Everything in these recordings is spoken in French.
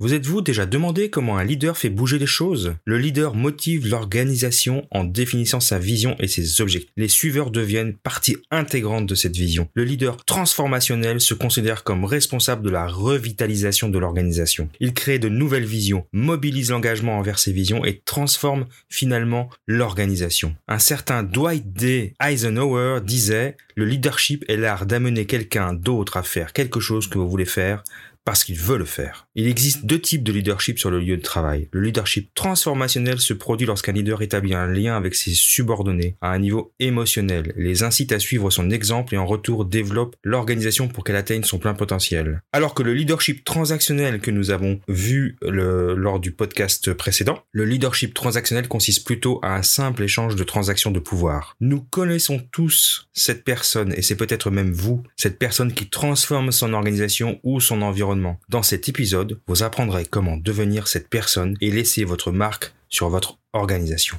Vous êtes-vous déjà demandé comment un leader fait bouger les choses? Le leader motive l'organisation en définissant sa vision et ses objectifs. Les suiveurs deviennent partie intégrante de cette vision. Le leader transformationnel se considère comme responsable de la revitalisation de l'organisation. Il crée de nouvelles visions, mobilise l'engagement envers ces visions et transforme finalement l'organisation. Un certain Dwight D. Eisenhower disait le leadership est l'art d'amener quelqu'un d'autre à faire quelque chose que vous voulez faire parce qu'il veut le faire. Il existe deux types de leadership sur le lieu de travail. Le leadership transformationnel se produit lorsqu'un leader établit un lien avec ses subordonnés à un niveau émotionnel, les incite à suivre son exemple et en retour développe l'organisation pour qu'elle atteigne son plein potentiel. Alors que le leadership transactionnel que nous avons vu lors du podcast précédent, le leadership transactionnel consiste plutôt à un simple échange de transactions de pouvoir. Nous connaissons tous cette personne et c'est peut-être même vous, cette personne qui transforme son organisation ou son environnement dans cet épisode, vous apprendrez comment devenir cette personne et laisser votre marque sur votre organisation.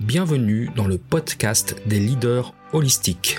Bienvenue dans le podcast des leaders holistiques.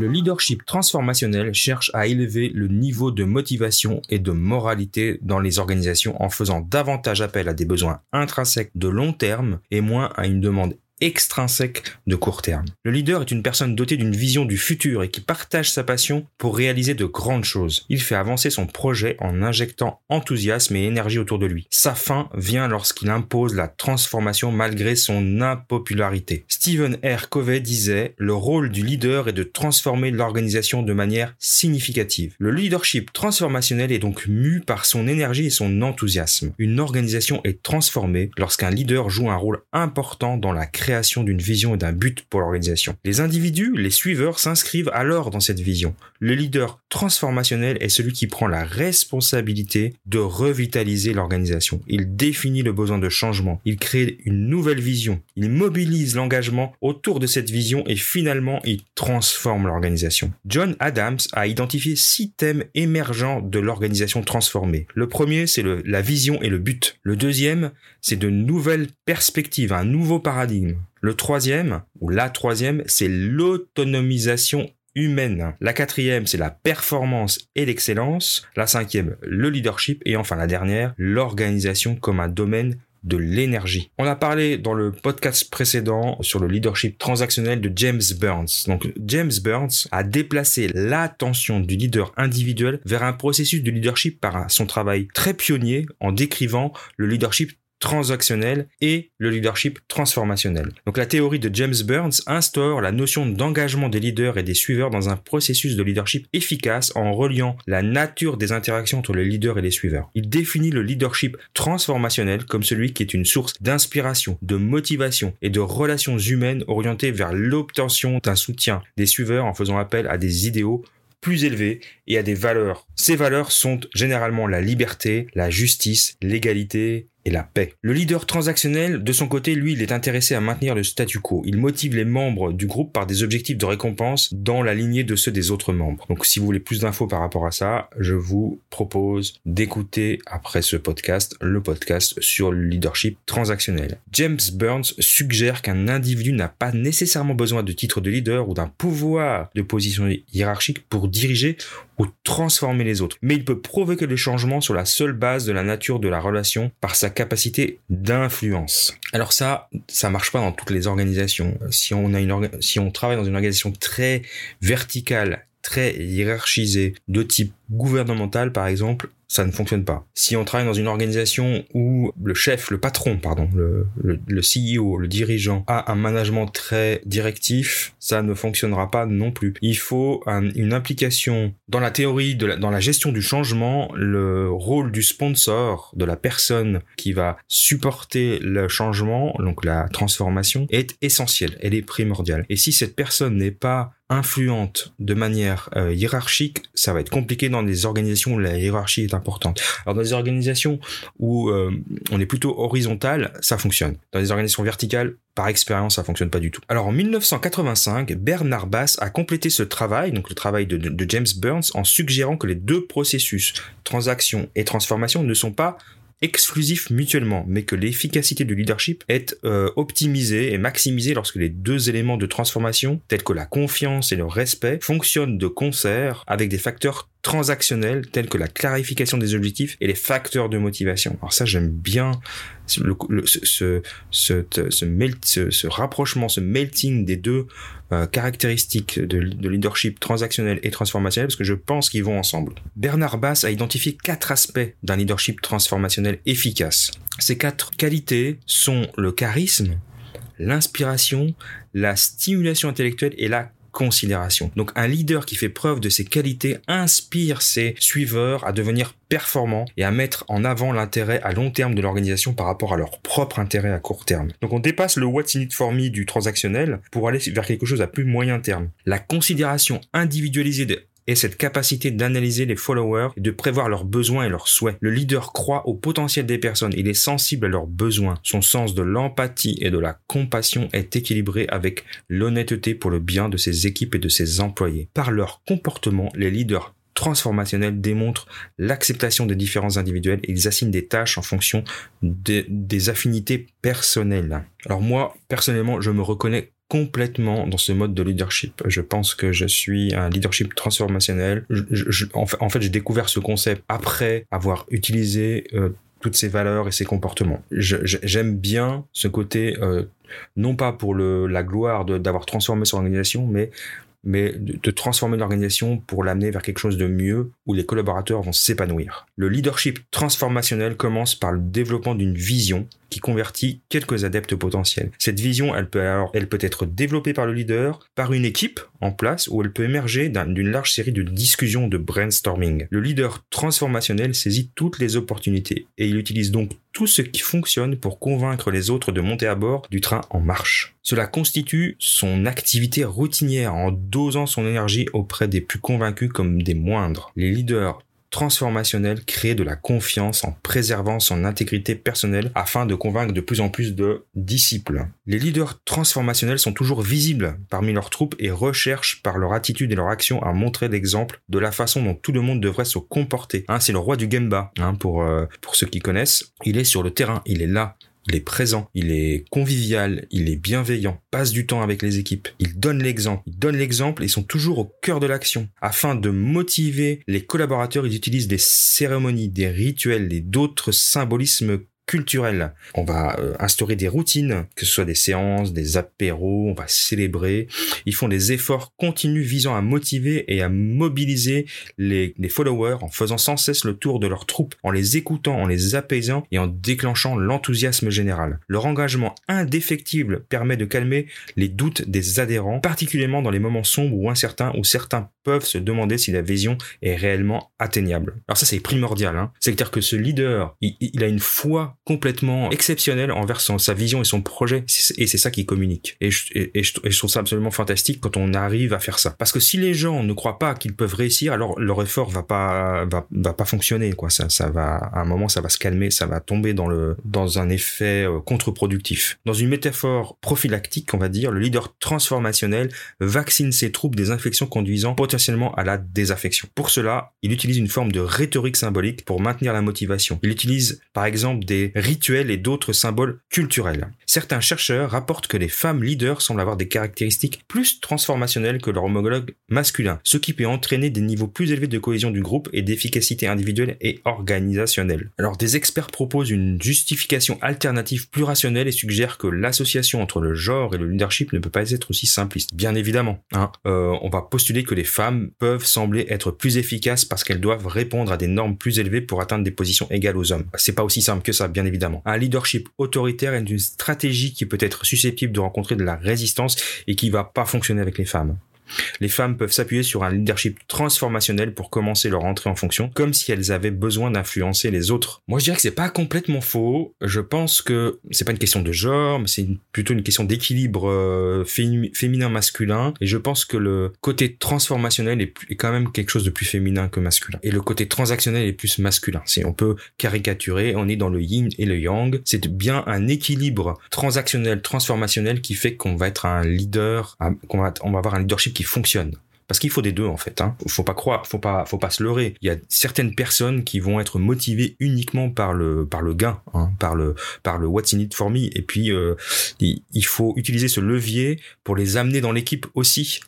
Le leadership transformationnel cherche à élever le niveau de motivation et de moralité dans les organisations en faisant davantage appel à des besoins intrinsèques de long terme et moins à une demande extrinsèque de court terme. Le leader est une personne dotée d'une vision du futur et qui partage sa passion pour réaliser de grandes choses. Il fait avancer son projet en injectant enthousiasme et énergie autour de lui. Sa fin vient lorsqu'il impose la transformation malgré son impopularité. Stephen R. Covey disait Le rôle du leader est de transformer l'organisation de manière significative. Le leadership transformationnel est donc mu par son énergie et son enthousiasme. Une organisation est transformée lorsqu'un leader joue un rôle important dans la création d'une vision et d'un but pour l'organisation. Les individus, les suiveurs, s'inscrivent alors dans cette vision. Le leader transformationnel est celui qui prend la responsabilité de revitaliser l'organisation. Il définit le besoin de changement. Il crée une nouvelle vision. Il mobilise l'engagement autour de cette vision et finalement il transforme l'organisation. John Adams a identifié six thèmes émergents de l'organisation transformée. Le premier, c'est la vision et le but. Le deuxième, c'est de nouvelles perspectives, un nouveau paradigme. Le troisième, ou la troisième, c'est l'autonomisation humaine. La quatrième, c'est la performance et l'excellence. La cinquième, le leadership. Et enfin la dernière, l'organisation comme un domaine de l'énergie. On a parlé dans le podcast précédent sur le leadership transactionnel de James Burns. Donc James Burns a déplacé l'attention du leader individuel vers un processus de leadership par son travail très pionnier en décrivant le leadership transactionnel et le leadership transformationnel. Donc la théorie de James Burns instaure la notion d'engagement des leaders et des suiveurs dans un processus de leadership efficace en reliant la nature des interactions entre les leaders et les suiveurs. Il définit le leadership transformationnel comme celui qui est une source d'inspiration, de motivation et de relations humaines orientées vers l'obtention d'un soutien des suiveurs en faisant appel à des idéaux plus élevés et à des valeurs. Ces valeurs sont généralement la liberté, la justice, l'égalité et la paix. Le leader transactionnel, de son côté, lui, il est intéressé à maintenir le statu quo. Il motive les membres du groupe par des objectifs de récompense dans la lignée de ceux des autres membres. Donc si vous voulez plus d'infos par rapport à ça, je vous propose d'écouter après ce podcast le podcast sur le leadership transactionnel. James Burns suggère qu'un individu n'a pas nécessairement besoin de titre de leader ou d'un pouvoir de position hiérarchique pour diriger ou transformer les autres. Mais il peut provoquer le changement sur la seule base de la nature de la relation par sa capacité d'influence. Alors ça, ça marche pas dans toutes les organisations. Si on a une si on travaille dans une organisation très verticale très hiérarchisé de type gouvernemental par exemple, ça ne fonctionne pas. Si on travaille dans une organisation où le chef, le patron, pardon, le, le, CEO, le dirigeant a un management très directif, ça ne fonctionnera pas non plus. Il faut une implication dans la théorie, de dans la gestion du changement, le rôle du sponsor, de la personne qui va supporter le changement, donc la transformation, est essentiel, elle est primordiale. Et si cette personne n'est pas influente de manière euh, hiérarchique, ça va être compliqué des organisations où la hiérarchie est importante. Alors dans des organisations où euh, on est plutôt horizontal, ça fonctionne. Dans des organisations verticales, par expérience, ça fonctionne pas du tout. Alors en 1985, Bernard Bass a complété ce travail, donc le travail de, de James Burns, en suggérant que les deux processus, transaction et transformation, ne sont pas exclusifs mutuellement, mais que l'efficacité du leadership est euh, optimisée et maximisée lorsque les deux éléments de transformation, tels que la confiance et le respect, fonctionnent de concert avec des facteurs transactionnels tels que la clarification des objectifs et les facteurs de motivation. Alors ça, j'aime bien ce, ce, ce, ce, rapprochement, ce melting des deux euh, caractéristiques de, de, leadership transactionnel et transformationnel parce que je pense qu'ils vont ensemble. Bernard Bass a identifié quatre aspects d'un leadership transformationnel efficace. Ces quatre qualités sont le charisme, l'inspiration, la stimulation intellectuelle et la considération. Donc un leader qui fait preuve de ses qualités inspire ses suiveurs à devenir performants et à mettre en avant l'intérêt à long terme de l'organisation par rapport à leur propre intérêt à court terme. Donc on dépasse le what's in it for me du transactionnel pour aller vers quelque chose à plus moyen terme. La considération individualisée de et cette capacité d'analyser les followers et de prévoir leurs besoins et leurs souhaits. Le leader croit au potentiel des personnes, il est sensible à leurs besoins. Son sens de l'empathie et de la compassion est équilibré avec l'honnêteté pour le bien de ses équipes et de ses employés. Par leur comportement, les leaders transformationnels démontrent l'acceptation des différences individuelles et ils assignent des tâches en fonction des affinités personnelles. Alors moi, personnellement, je me reconnais complètement dans ce mode de leadership. Je pense que je suis un leadership transformationnel. en, fait, j'ai découvert ce concept après avoir utilisé euh, toutes ces valeurs et ces comportements. J'aime bien ce côté, euh, non pas pour la gloire d'avoir transformé son organisation, mais mais de, transformer l'organisation pour l'amener vers quelque chose de mieux où les collaborateurs vont s'épanouir. Le leadership transformationnel commence par le développement d'une vision qui convertit quelques adeptes potentiels. Cette vision, elle peut alors, elle peut être développée par le leader, par une équipe en place, ou elle peut émerger d'une large série de discussions de brainstorming. Le leader transformationnel saisit toutes les opportunités et il utilise donc tout ce qui fonctionne pour convaincre les autres de monter à bord du train en marche. Cela constitue son activité routinière en dosant son énergie auprès des plus convaincus comme des moindres. Les leaders transformationnel créer de la confiance en préservant son intégrité personnelle afin de convaincre de plus en plus de disciples. Les leaders transformationnels sont toujours visibles parmi leurs troupes et recherchent par leur attitude et leur action à montrer l'exemple de la façon dont tout le monde devrait se comporter. Hein, c'est le roi du Gemba, hein, pour, euh, pour ceux qui connaissent. Il est sur le terrain, il est là, il est présent, il est convivial, il est bienveillant, passe du temps avec les équipes, il donne l'exemple, il donne l'exemple et sont toujours au cœur de l'action. Afin de motiver les collaborateurs, ils utilisent des cérémonies, des rituels et d'autres symbolismes culturel. On va euh, instaurer des routines, que ce soit des séances, des apéros, on va célébrer. Ils font des efforts continus visant à motiver et à mobiliser les, les followers en faisant sans cesse le tour de leurs troupes, en les écoutant, en les apaisant et en déclenchant l'enthousiasme général. Leur engagement indéfectible permet de calmer les doutes des adhérents, particulièrement dans les moments sombres ou incertains où certains peuvent se demander si la vision est réellement atteignable. Alors ça c'est primordial, hein. c'est-à-dire que ce leader, il, a une foi complètement exceptionnel envers sa vision et son projet. Et c'est ça qui communique. Et je, trouve ça absolument fantastique quand on arrive à faire ça. Parce que si les gens ne croient pas qu'ils peuvent réussir, alors leur effort va pas va, pas fonctionner. Quoi. Ça, ça va à un moment, ça va se calmer, ça va tomber dans le dans un effet euh, contre-productif. Dans une métaphore prophylactique, on va dire, le leader transformationnel vaccine ses troupes des infections conduisant potentiellement à la désaffection. Pour cela, il utilise une forme de rhétorique symbolique pour maintenir la motivation. Il utilise par exemple des rituels et d'autres symboles culturels. Certains chercheurs rapportent que les femmes leaders semblent avoir des caractéristiques plus transformationnelles que leurs homologues masculins, ce qui peut entraîner des niveaux plus élevés de cohésion du groupe et d'efficacité individuelle et organisationnelle. Alors des experts proposent une justification alternative plus rationnelle et suggèrent que l'association entre le genre et le leadership ne peut pas être aussi simpliste. Bien évidemment, hein, euh, on va postuler que les femmes femmes peuvent sembler être plus efficaces parce qu'elles doivent répondre à des normes plus élevées pour atteindre des positions égales aux hommes. C'est pas aussi simple que ça, bien évidemment. Un leadership autoritaire est une stratégie qui peut être susceptible de rencontrer de la résistance et qui va pas fonctionner avec les femmes. Les femmes peuvent s'appuyer sur un leadership transformationnel pour commencer leur entrée en fonction, comme si elles avaient besoin d'influencer les autres. Moi, je dirais que c'est pas complètement faux. Je pense que c'est pas une question de genre, mais c'est plutôt une question d'équilibre euh, féminin-masculin. Et je pense que le côté transformationnel est, quand même quelque chose de plus féminin que masculin. Et le côté transactionnel est plus masculin. Si on peut caricaturer, on est dans le yin et le yang. C'est bien un équilibre transactionnel, transformationnel qui fait qu'on va être un leader, qu'on va, on va avoir un leadership qui fonctionne. Parce qu'il faut des deux en fait. Hein. Faut pas croire, faut pas, faut pas se leurrer. Il y a certaines personnes qui vont être motivées uniquement par le, par le gain, hein, par le, par le what's in it for me. Et puis euh, il faut utiliser ce levier pour les amener dans l'équipe aussi.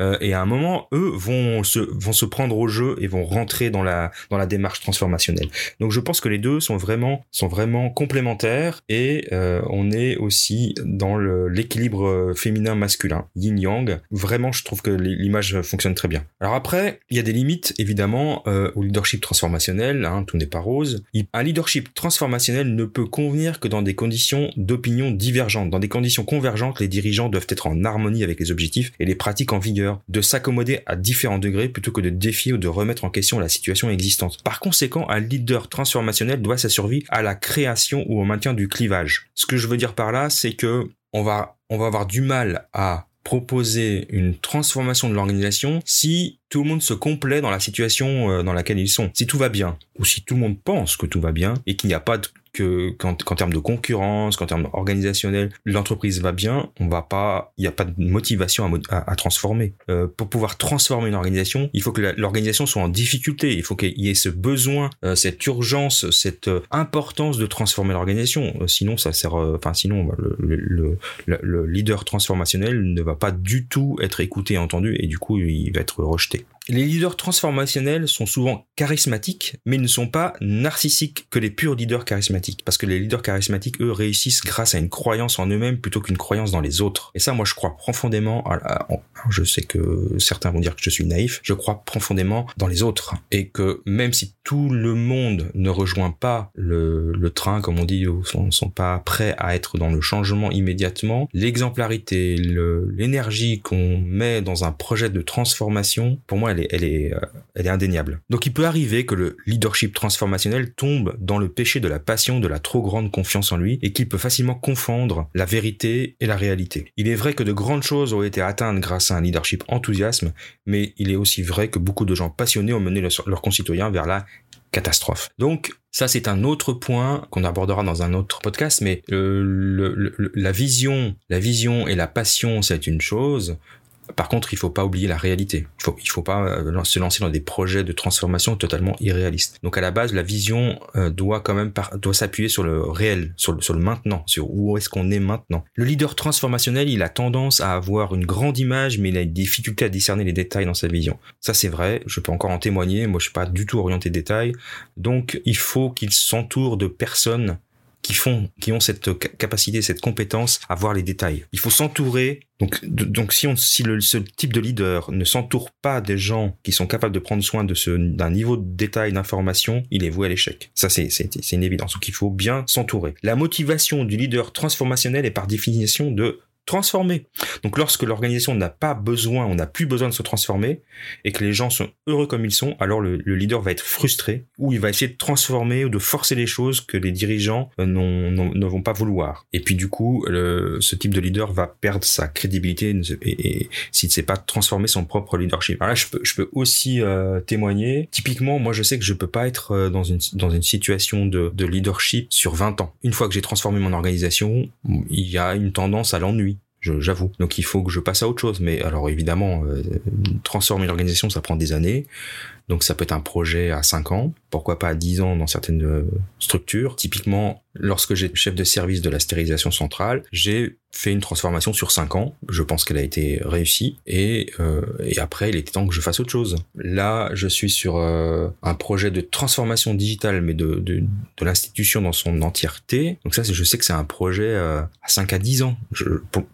Euh, et à un moment, eux vont se, vont se prendre au jeu et vont rentrer dans la, dans la démarche transformationnelle. Donc je pense que les deux sont vraiment, sont vraiment complémentaires et euh, on est aussi dans l'équilibre féminin-masculin, yin-yang. Vraiment, je trouve que l'image fonctionne très bien. Alors après, il y a des limites évidemment euh, au leadership transformationnel, hein, tout n'est pas rose. Un leadership transformationnel ne peut convenir que dans des conditions d'opinion divergentes. Dans des conditions convergentes, les dirigeants doivent être en harmonie avec les objectifs et les pratiques en vigueur de s'accommoder à différents degrés plutôt que de défier ou de remettre en question la situation existante. Par conséquent, un leader transformationnel doit sa survie à la création ou au maintien du clivage. Ce que je veux dire par là, c'est que on va, avoir du mal à proposer une transformation de l'organisation si tout le monde se complaît dans la situation euh, dans laquelle ils sont. Si tout va bien, ou si tout le monde pense que tout va bien, et qu'il n'y a pas de qu'en termes de concurrence, qu'en termes organisationnels, l'entreprise va bien, on va pas, il n'y a pas de motivation à, à, transformer. Euh, pour pouvoir transformer une organisation, il faut que l'organisation soit en difficulté, il faut qu'il y ait ce besoin, euh, cette urgence, cette euh, importance de transformer l'organisation. Euh, sinon, ça sert, enfin sinon le, le, le, le leader transformationnel ne va pas du tout être écouté entendu, et du coup, il va être rejeté. Les leaders transformationnels sont souvent charismatiques, mais ils ne sont pas narcissiques que les purs leaders charismatiques. Parce que les leaders charismatiques, eux, réussissent grâce à une croyance en eux-mêmes plutôt qu'une croyance dans les autres. Et ça, moi, je crois profondément, je sais que certains vont dire que je suis naïf, je crois profondément dans les autres. Et que même si tout le monde ne rejoint pas le, train, comme on dit, ou sont, sont pas prêts à être dans le changement immédiatement, l'exemplarité, l'énergie qu'on met dans un projet de transformation, pour moi, elle est, euh, elle est, indéniable. Donc il peut arriver que le leadership transformationnel tombe dans le péché de la passion, de la trop grande confiance en lui, et qu'il peut facilement confondre la vérité et la réalité. Il est vrai que de grandes choses ont été atteintes grâce à un leadership enthousiasme, mais il est aussi vrai que beaucoup de gens passionnés ont mené leurs concitoyens vers la catastrophe. Donc ça c'est un autre point qu'on abordera dans un autre podcast, mais euh, la vision, la vision et la passion c'est une chose, par contre, il faut pas oublier la réalité. Il faut, faut pas euh, se lancer dans des projets de transformation totalement irréalistes. Donc à la base, la vision euh, doit quand même doit s'appuyer sur le réel, sur le, sur le maintenant, sur où est-ce qu'on est maintenant. Le leader transformationnel, il a tendance à avoir une grande image, mais il a une difficulté à discerner les détails dans sa vision. Ça c'est vrai, je peux encore en témoigner. Moi, je suis pas du tout orienté détail. Donc il faut qu'il s'entoure de personnes qui font, qui ont cette capacité, cette compétence à voir les détails. Il faut s'entourer. Donc, donc si on, si le, ce type de leader ne s'entoure pas des gens qui sont capables de prendre soin de ce, d'un niveau de détail d'information, il est voué à l'échec. Ça, c'est, c'est, c'est une évidence. Donc, il faut bien s'entourer. La motivation du leader transformationnel est par définition de transformer. Donc lorsque l'organisation n'a pas besoin, on n'a plus besoin de se transformer, et que les gens sont heureux comme ils sont, alors le, leader va être frustré, ou il va essayer de transformer ou de forcer les choses que les dirigeants euh, ne vont pas vouloir. Et puis du coup, ce type de leader va perdre sa crédibilité et, s'il ne sait pas transformer son propre leadership. Alors là, je peux, je peux aussi euh, témoigner. Typiquement, moi je sais que je peux pas être euh, dans une, dans une situation de, de leadership sur 20 ans. Une fois que j'ai transformé mon organisation, il y a une tendance à l'ennui j'avoue. Donc il faut que je passe à autre chose. Mais alors évidemment, euh, transformer l'organisation, ça prend des années. Donc ça peut être un projet à 5 ans, pourquoi pas à 10 ans dans certaines euh, structures. Typiquement, lorsque j'étais chef de service de la stérilisation centrale, j'ai fait une transformation sur 5 ans. Je pense qu'elle a été réussie. Et, euh, et après, il était temps que je fasse autre chose. Là, je suis sur euh, un projet de transformation digitale, mais de, de, de l'institution dans son entièreté. Donc ça, je sais que c'est un projet à 5 à 10 ans.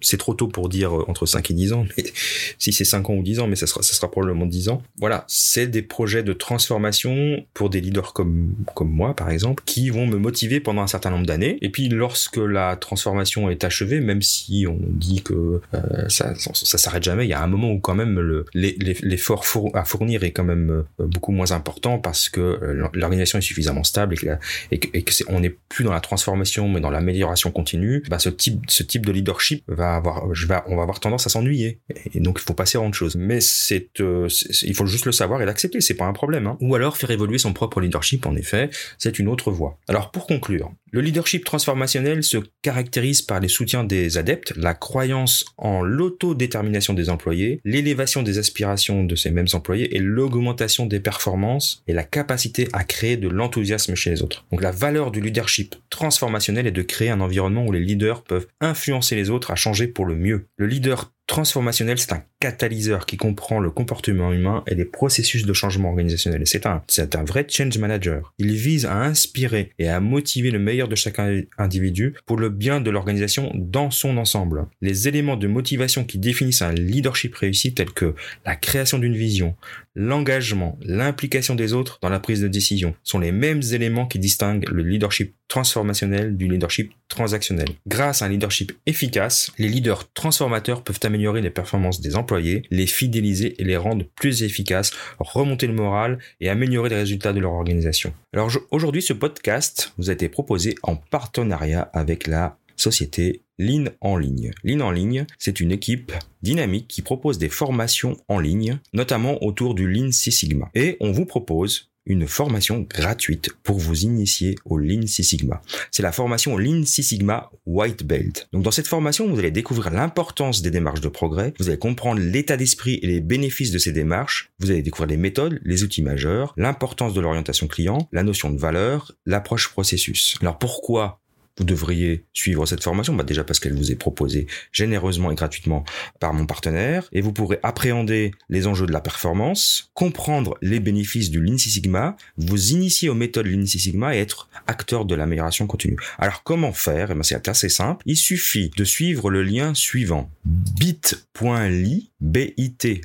C'est trop tôt pour dire entre 5 et 10 ans. Mais si c'est 5 ans ou 10 ans, mais ça sera, ça sera probablement 10 ans. Voilà, c'est des projets de transformation pour des leaders comme, comme moi, par exemple, qui vont me motiver pendant un certain nombre d'années. Et puis, lorsque la transformation est achevée, même si on dit que euh, ça, ça, s'arrête jamais, il y a un moment où quand même l'effort à fournir est quand même euh, beaucoup moins important parce que euh, l'organisation est suffisamment stable et que, et que, on n'est plus dans la transformation mais dans l'amélioration continue. Bah, ce type, ce type de leadership va avoir, je vais, on va avoir tendance à s'ennuyer et donc il faut passer à autre chose. Mais c'est, il faut juste le savoir et l'accepter, c'est pas un problème. Hein. Ou alors faire évoluer son propre leadership, en effet, c'est une autre voie. Alors pour conclure, le leadership transformationnel se caractérise par les soutiens des adeptes, la croyance en l'autodétermination des employés, l'élévation des aspirations de ces mêmes employés et l'augmentation des performances et la capacité à créer de l'enthousiasme chez les autres. Donc la valeur du leadership transformationnel est de créer un environnement où les leaders peuvent influencer les autres à changer pour le mieux. Le leader transformationnel, c'est un catalyseur qui comprend le comportement humain et les processus de changement organisationnel. C'est un, c'est un vrai change manager. Il vise à inspirer et à motiver le meilleur de chaque individu pour le bien de l'organisation dans son ensemble. Les éléments de motivation qui définissent un leadership réussi tels que la création d'une vision, l'engagement, l'implication des autres dans la prise de décision sont les mêmes éléments qui distinguent le leadership transformationnel du leadership transactionnel. Grâce à un leadership efficace, les leaders transformateurs peuvent améliorer les performances des employés, les fidéliser et les rendre plus efficaces, remonter le moral et améliorer les résultats de leur organisation. Alors aujourd'hui, ce podcast vous a été proposé en partenariat avec la société Lean en ligne. Lean en ligne, c'est une équipe dynamique qui propose des formations en ligne, notamment autour du Lean Six Sigma. Et on vous propose une formation gratuite pour vous initier au Lean Six Sigma. C'est la formation Lean Six Sigma White Belt. Donc dans cette formation, vous allez découvrir l'importance des démarches de progrès, vous allez comprendre l'état d'esprit et les bénéfices de ces démarches, vous allez découvrir les méthodes, les outils majeurs, l'importance de l'orientation client, la notion de valeur, l'approche processus. Alors pourquoi vous devriez suivre cette formation bah Déjà parce qu'elle vous est proposée généreusement et gratuitement par mon partenaire, et vous pourrez appréhender les enjeux de la performance, comprendre les bénéfices du Lean Six Sigma, vous initier aux méthodes Lean Six Sigma et être acteur de l'amélioration continue. Alors comment faire? Eh ben, C'est assez simple. Il suffit de suivre le lien suivant bit.ly bit.ly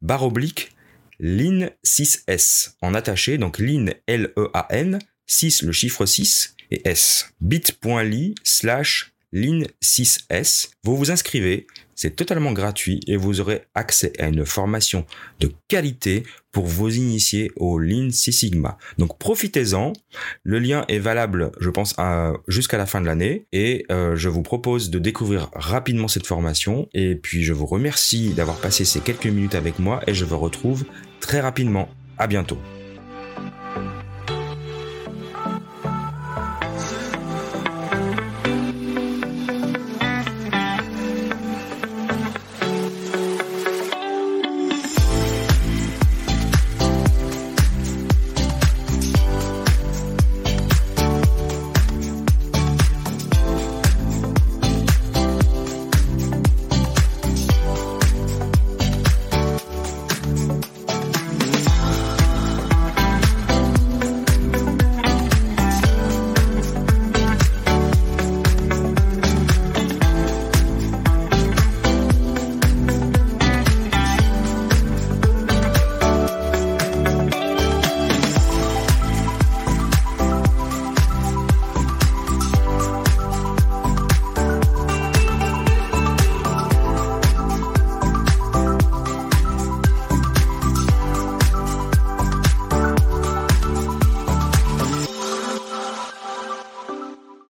barre oblique Lean 6S en attaché, donc Lean L-E-A-N, 6 le chiffre 6 et S. bit.ly slash lean6s. Vous vous inscrivez, c'est totalement gratuit et vous aurez accès à une formation de qualité pour vous initier au Lean Six Sigma. Donc profitez-en. Le lien est valable, je pense, jusqu'à la fin de l'année et euh, je vous propose de découvrir rapidement cette formation. Et puis je vous remercie d'avoir passé ces quelques minutes avec moi et je vous retrouve très rapidement. À bientôt.